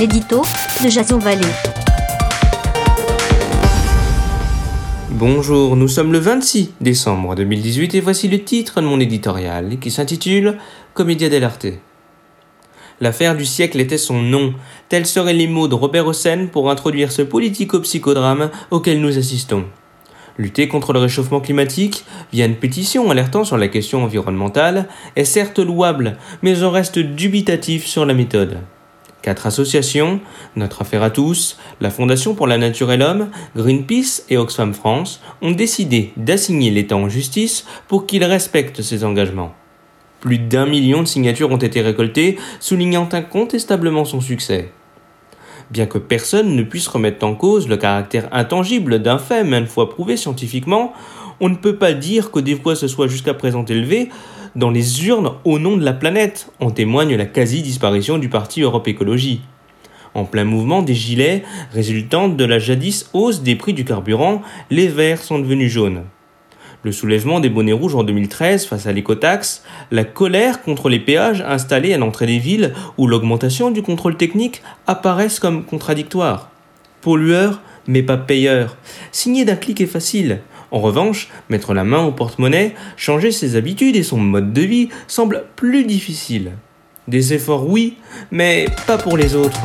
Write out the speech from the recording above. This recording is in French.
l'édito de Jason. Bonjour, nous sommes le 26 décembre 2018 et voici le titre de mon éditorial qui s'intitule Comédia dell'arte. L'affaire du siècle était son nom, tels seraient les mots de Robert Hossein pour introduire ce politico-psychodrame auquel nous assistons. Lutter contre le réchauffement climatique via une pétition alertant sur la question environnementale est certes louable, mais on reste dubitatif sur la méthode. Quatre associations, Notre Affaire à tous, la Fondation pour la Nature et l'Homme, Greenpeace et Oxfam France, ont décidé d'assigner l'État en justice pour qu'il respecte ses engagements. Plus d'un million de signatures ont été récoltées, soulignant incontestablement son succès. Bien que personne ne puisse remettre en cause le caractère intangible d'un fait maintes fois prouvé scientifiquement, on ne peut pas dire que des voix se soient jusqu'à présent élevées dans les urnes au nom de la planète, en témoigne la quasi-disparition du parti Europe Écologie. En plein mouvement des gilets résultant de la jadis hausse des prix du carburant, les verts sont devenus jaunes le soulèvement des bonnets rouges en 2013 face à l'écotaxe, la colère contre les péages installés à l'entrée des villes ou l'augmentation du contrôle technique apparaissent comme contradictoires. Pollueur, mais pas payeur. Signer d'un clic est facile. En revanche, mettre la main au porte-monnaie, changer ses habitudes et son mode de vie semble plus difficile. Des efforts oui, mais pas pour les autres.